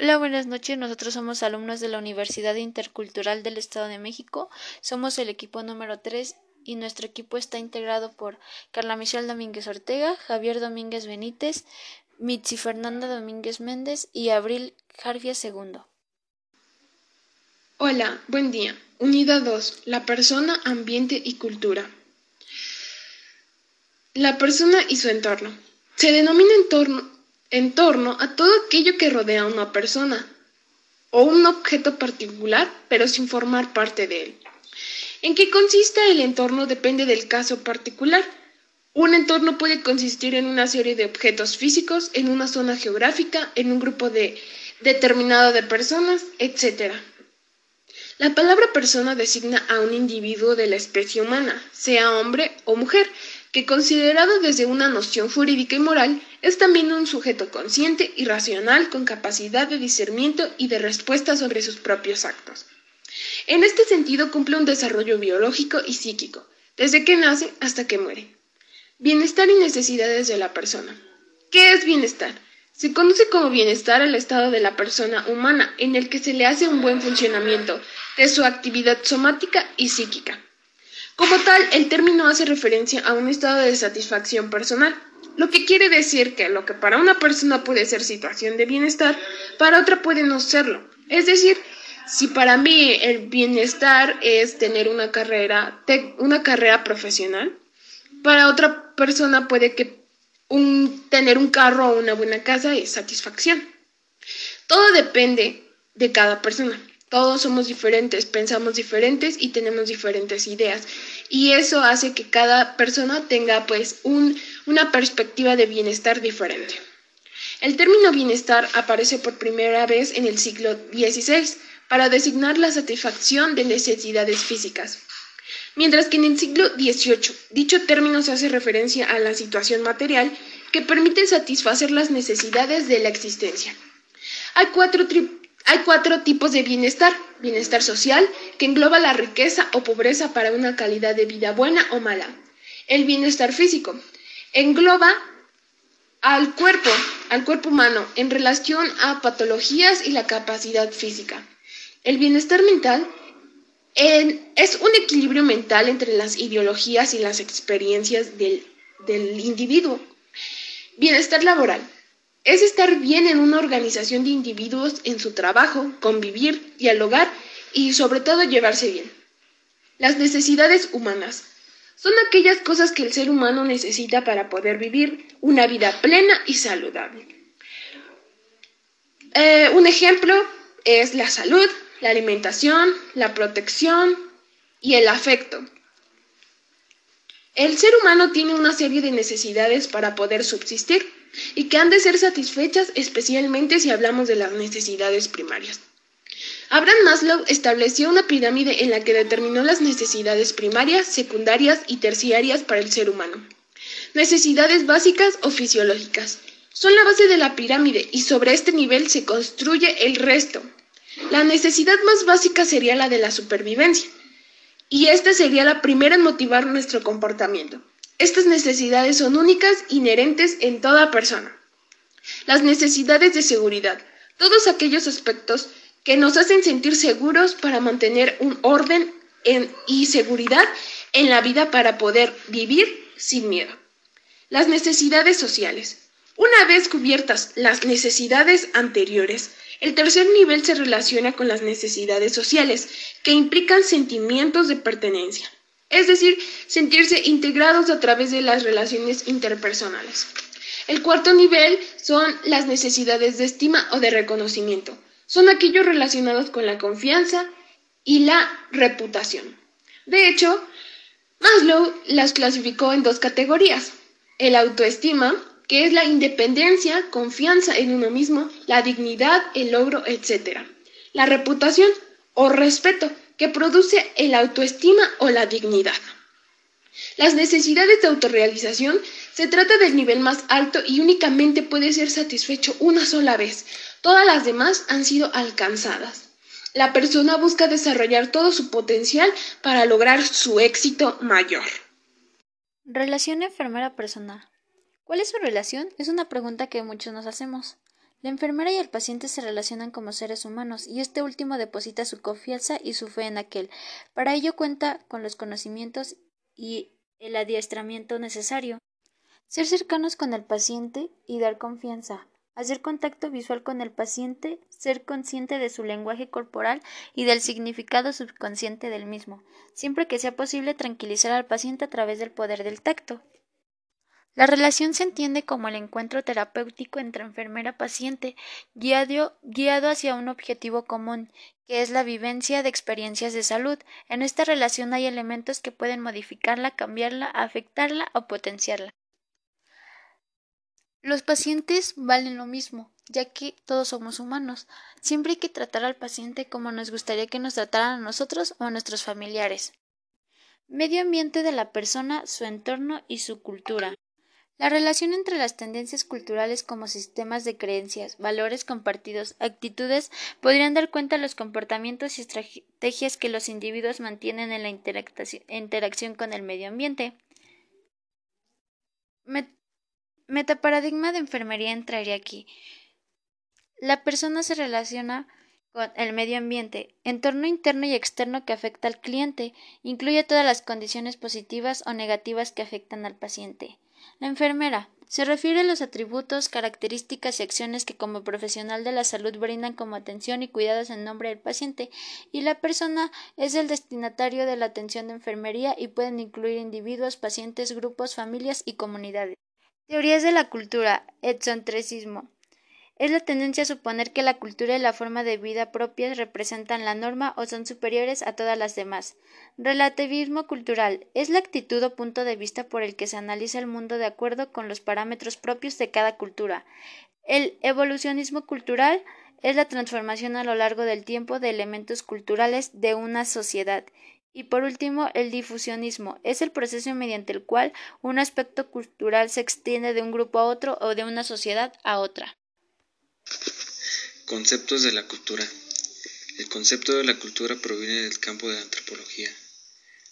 Hola, buenas noches. Nosotros somos alumnos de la Universidad Intercultural del Estado de México. Somos el equipo número 3 y nuestro equipo está integrado por Carla Michelle Domínguez Ortega, Javier Domínguez Benítez, Mitzi Fernanda Domínguez Méndez y Abril Jarvia II. Hola, buen día. Unidad 2. La persona, ambiente y cultura. La persona y su entorno. Se denomina entorno en torno a todo aquello que rodea a una persona o un objeto particular, pero sin formar parte de él. ¿En qué consiste el entorno? Depende del caso particular. Un entorno puede consistir en una serie de objetos físicos, en una zona geográfica, en un grupo de determinado de personas, etc. La palabra persona designa a un individuo de la especie humana, sea hombre o mujer, que considerado desde una noción jurídica y moral, es también un sujeto consciente y racional con capacidad de discernimiento y de respuesta sobre sus propios actos. En este sentido cumple un desarrollo biológico y psíquico, desde que nace hasta que muere. Bienestar y necesidades de la persona. ¿Qué es bienestar? Se conoce como bienestar al estado de la persona humana en el que se le hace un buen funcionamiento de su actividad somática y psíquica. Como tal, el término hace referencia a un estado de satisfacción personal, lo que quiere decir que lo que para una persona puede ser situación de bienestar, para otra puede no serlo. Es decir, si para mí el bienestar es tener una carrera, una carrera profesional, para otra persona puede que tener un carro o una buena casa es satisfacción. Todo depende de cada persona. Todos somos diferentes, pensamos diferentes y tenemos diferentes ideas. Y eso hace que cada persona tenga pues una perspectiva de bienestar diferente. El término bienestar aparece por primera vez en el siglo XVI para designar la satisfacción de necesidades físicas. Mientras que en el siglo XVIII dicho término se hace referencia a la situación material que permite satisfacer las necesidades de la existencia. Hay cuatro hay cuatro tipos de bienestar. Bienestar social, que engloba la riqueza o pobreza para una calidad de vida buena o mala. El bienestar físico, engloba al cuerpo, al cuerpo humano, en relación a patologías y la capacidad física. El bienestar mental es un equilibrio mental entre las ideologías y las experiencias del, del individuo. Bienestar laboral es estar bien en una organización de individuos en su trabajo, convivir, dialogar y sobre todo llevarse bien. Las necesidades humanas son aquellas cosas que el ser humano necesita para poder vivir una vida plena y saludable. Eh, un ejemplo es la salud, la alimentación, la protección y el afecto. El ser humano tiene una serie de necesidades para poder subsistir y que han de ser satisfechas especialmente si hablamos de las necesidades primarias. Abraham Maslow estableció una pirámide en la que determinó las necesidades primarias, secundarias y terciarias para el ser humano. Necesidades básicas o fisiológicas. Son la base de la pirámide y sobre este nivel se construye el resto. La necesidad más básica sería la de la supervivencia, y esta sería la primera en motivar nuestro comportamiento. Estas necesidades son únicas, inherentes en toda persona. Las necesidades de seguridad, todos aquellos aspectos que nos hacen sentir seguros para mantener un orden y seguridad en la vida para poder vivir sin miedo. Las necesidades sociales. Una vez cubiertas las necesidades anteriores, el tercer nivel se relaciona con las necesidades sociales, que implican sentimientos de pertenencia es decir, sentirse integrados a través de las relaciones interpersonales. El cuarto nivel son las necesidades de estima o de reconocimiento. Son aquellos relacionados con la confianza y la reputación. De hecho, Maslow las clasificó en dos categorías. El autoestima, que es la independencia, confianza en uno mismo, la dignidad, el logro, etc. La reputación o respeto, que produce el autoestima o la dignidad. Las necesidades de autorrealización se trata del nivel más alto y únicamente puede ser satisfecho una sola vez. Todas las demás han sido alcanzadas. La persona busca desarrollar todo su potencial para lograr su éxito mayor. Relación enfermera personal. ¿Cuál es su relación? Es una pregunta que muchos nos hacemos. La enfermera y el paciente se relacionan como seres humanos y este último deposita su confianza y su fe en aquel. Para ello cuenta con los conocimientos y el adiestramiento necesario. Ser cercanos con el paciente y dar confianza. Hacer contacto visual con el paciente, ser consciente de su lenguaje corporal y del significado subconsciente del mismo, siempre que sea posible tranquilizar al paciente a través del poder del tacto. La relación se entiende como el encuentro terapéutico entre enfermera-paciente, guiado, guiado, hacia un objetivo común, que es la vivencia de experiencias de salud. En esta relación hay elementos que pueden modificarla, cambiarla, afectarla o potenciarla. Los pacientes valen lo mismo, ya que todos somos humanos. Siempre hay que tratar al paciente como nos gustaría que nos trataran a nosotros o a nuestros familiares. Medio ambiente de la persona, su entorno y su cultura. La relación entre las tendencias culturales como sistemas de creencias, valores compartidos, actitudes podrían dar cuenta de los comportamientos y estrategias que los individuos mantienen en la interacción con el medio ambiente. Metaparadigma de enfermería entraría aquí. La persona se relaciona con el medio ambiente, entorno interno y externo que afecta al cliente, incluye todas las condiciones positivas o negativas que afectan al paciente. La enfermera se refiere a los atributos, características y acciones que como profesional de la salud brindan como atención y cuidados en nombre del paciente, y la persona es el destinatario de la atención de enfermería y pueden incluir individuos, pacientes, grupos, familias y comunidades. Teorías de la cultura, etcentrismo. Es la tendencia a suponer que la cultura y la forma de vida propias representan la norma o son superiores a todas las demás. Relativismo cultural es la actitud o punto de vista por el que se analiza el mundo de acuerdo con los parámetros propios de cada cultura. El evolucionismo cultural es la transformación a lo largo del tiempo de elementos culturales de una sociedad. Y por último, el difusionismo es el proceso mediante el cual un aspecto cultural se extiende de un grupo a otro o de una sociedad a otra. Conceptos de la cultura. El concepto de la cultura proviene del campo de la antropología.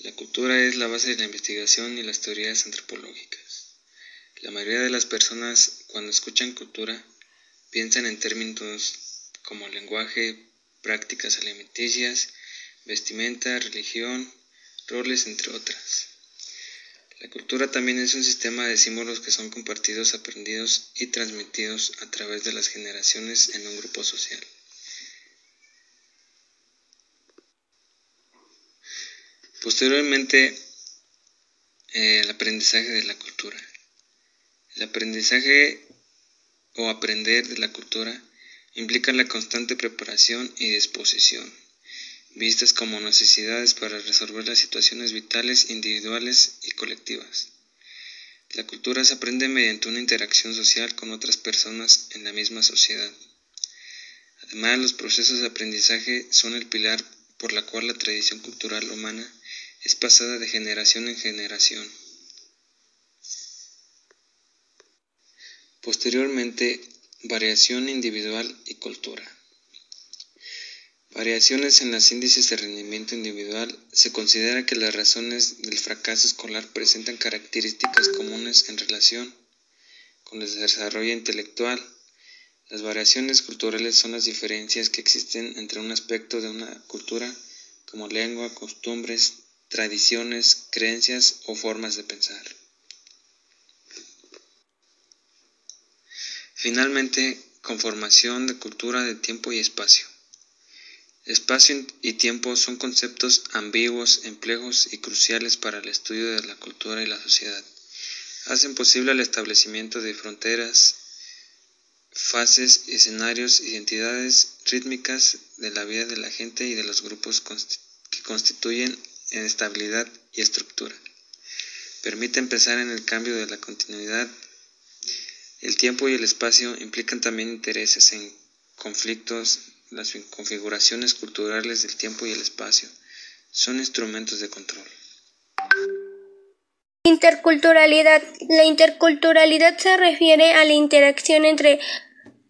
La cultura es la base de la investigación y las teorías antropológicas. La mayoría de las personas cuando escuchan cultura piensan en términos como lenguaje, prácticas alimenticias, vestimenta, religión, roles, entre otras. La cultura también es un sistema de símbolos que son compartidos, aprendidos y transmitidos a través de las generaciones en un grupo social. Posteriormente, eh, el aprendizaje de la cultura. El aprendizaje o aprender de la cultura implica la constante preparación y disposición vistas como necesidades para resolver las situaciones vitales individuales y colectivas. La cultura se aprende mediante una interacción social con otras personas en la misma sociedad. Además, los procesos de aprendizaje son el pilar por la cual la tradición cultural humana es pasada de generación en generación. Posteriormente, variación individual y cultura. Variaciones en los índices de rendimiento individual. Se considera que las razones del fracaso escolar presentan características comunes en relación con el desarrollo intelectual. Las variaciones culturales son las diferencias que existen entre un aspecto de una cultura como lengua, costumbres, tradiciones, creencias o formas de pensar. Finalmente, conformación de cultura de tiempo y espacio. Espacio y tiempo son conceptos ambiguos, empleos y cruciales para el estudio de la cultura y la sociedad. Hacen posible el establecimiento de fronteras, fases, escenarios, identidades rítmicas de la vida de la gente y de los grupos que constituyen en estabilidad y estructura. Permiten pensar en el cambio de la continuidad. El tiempo y el espacio implican también intereses en conflictos, las configuraciones culturales del tiempo y el espacio son instrumentos de control. Interculturalidad. La interculturalidad se refiere a la interacción entre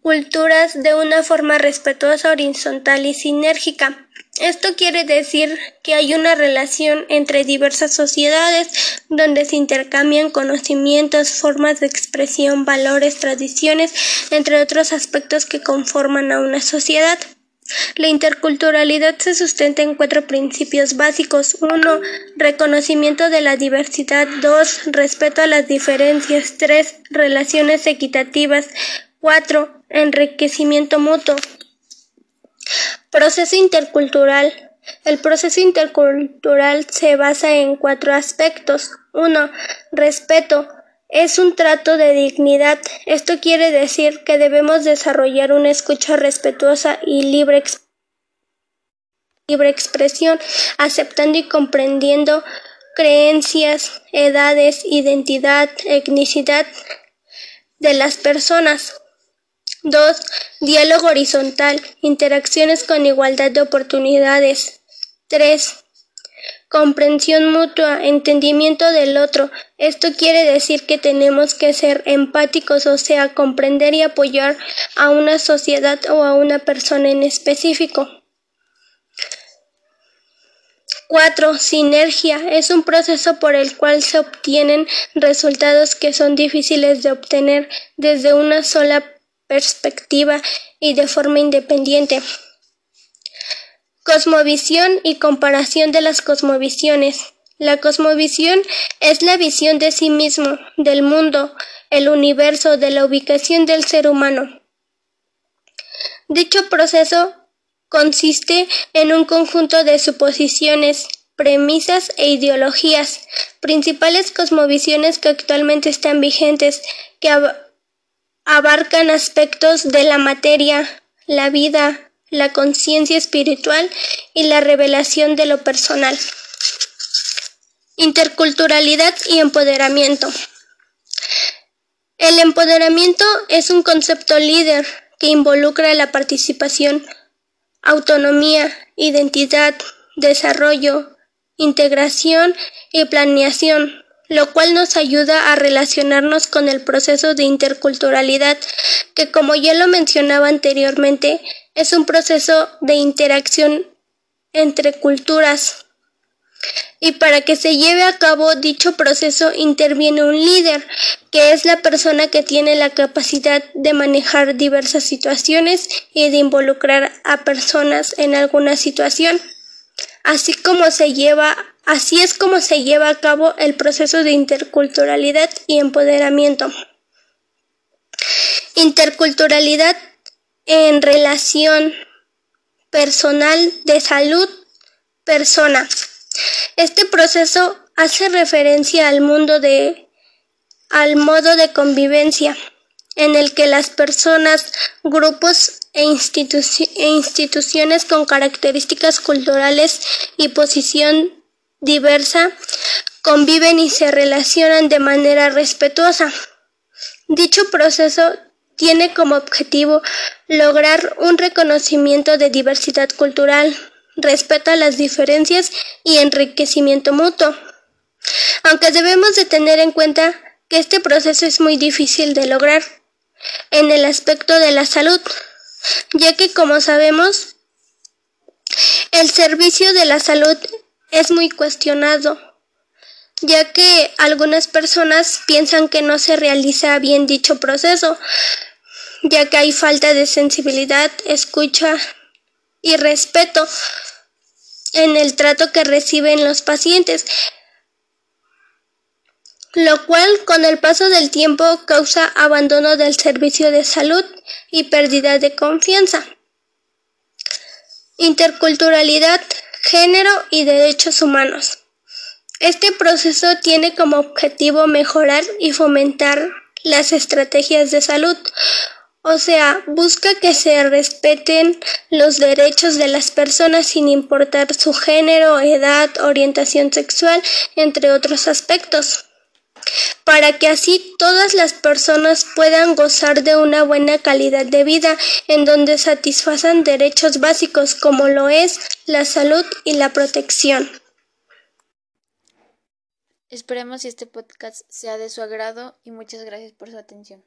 culturas de una forma respetuosa, horizontal y sinérgica. Esto quiere decir que hay una relación entre diversas sociedades donde se intercambian conocimientos, formas de expresión, valores, tradiciones, entre otros aspectos que conforman a una sociedad. La interculturalidad se sustenta en cuatro principios básicos. Uno, reconocimiento de la diversidad. Dos, respeto a las diferencias. Tres, relaciones equitativas. Cuatro, enriquecimiento mutuo. Proceso intercultural. El proceso intercultural se basa en cuatro aspectos. Uno, respeto. Es un trato de dignidad. Esto quiere decir que debemos desarrollar una escucha respetuosa y libre, libre expresión, aceptando y comprendiendo creencias, edades, identidad, etnicidad de las personas. 2. Diálogo horizontal. Interacciones con igualdad de oportunidades. 3. Comprensión mutua, entendimiento del otro. Esto quiere decir que tenemos que ser empáticos, o sea, comprender y apoyar a una sociedad o a una persona en específico. 4. Sinergia es un proceso por el cual se obtienen resultados que son difíciles de obtener desde una sola perspectiva y de forma independiente. Cosmovisión y comparación de las cosmovisiones. La cosmovisión es la visión de sí mismo, del mundo, el universo, de la ubicación del ser humano. Dicho proceso consiste en un conjunto de suposiciones, premisas e ideologías, principales cosmovisiones que actualmente están vigentes, que abarcan aspectos de la materia, la vida, la conciencia espiritual y la revelación de lo personal. Interculturalidad y empoderamiento. El empoderamiento es un concepto líder que involucra la participación, autonomía, identidad, desarrollo, integración y planeación lo cual nos ayuda a relacionarnos con el proceso de interculturalidad, que como ya lo mencionaba anteriormente, es un proceso de interacción entre culturas. Y para que se lleve a cabo dicho proceso interviene un líder, que es la persona que tiene la capacidad de manejar diversas situaciones y de involucrar a personas en alguna situación, así como se lleva Así es como se lleva a cabo el proceso de interculturalidad y empoderamiento. Interculturalidad en relación personal de salud persona. Este proceso hace referencia al mundo de al modo de convivencia en el que las personas, grupos e, e instituciones con características culturales y posición diversa conviven y se relacionan de manera respetuosa. Dicho proceso tiene como objetivo lograr un reconocimiento de diversidad cultural, respeto a las diferencias y enriquecimiento mutuo. Aunque debemos de tener en cuenta que este proceso es muy difícil de lograr en el aspecto de la salud, ya que como sabemos, el servicio de la salud es muy cuestionado, ya que algunas personas piensan que no se realiza bien dicho proceso, ya que hay falta de sensibilidad, escucha y respeto en el trato que reciben los pacientes, lo cual con el paso del tiempo causa abandono del servicio de salud y pérdida de confianza. Interculturalidad género y derechos humanos. Este proceso tiene como objetivo mejorar y fomentar las estrategias de salud, o sea, busca que se respeten los derechos de las personas sin importar su género, edad, orientación sexual, entre otros aspectos para que así todas las personas puedan gozar de una buena calidad de vida en donde satisfacen derechos básicos como lo es la salud y la protección. Esperemos que este podcast sea de su agrado y muchas gracias por su atención.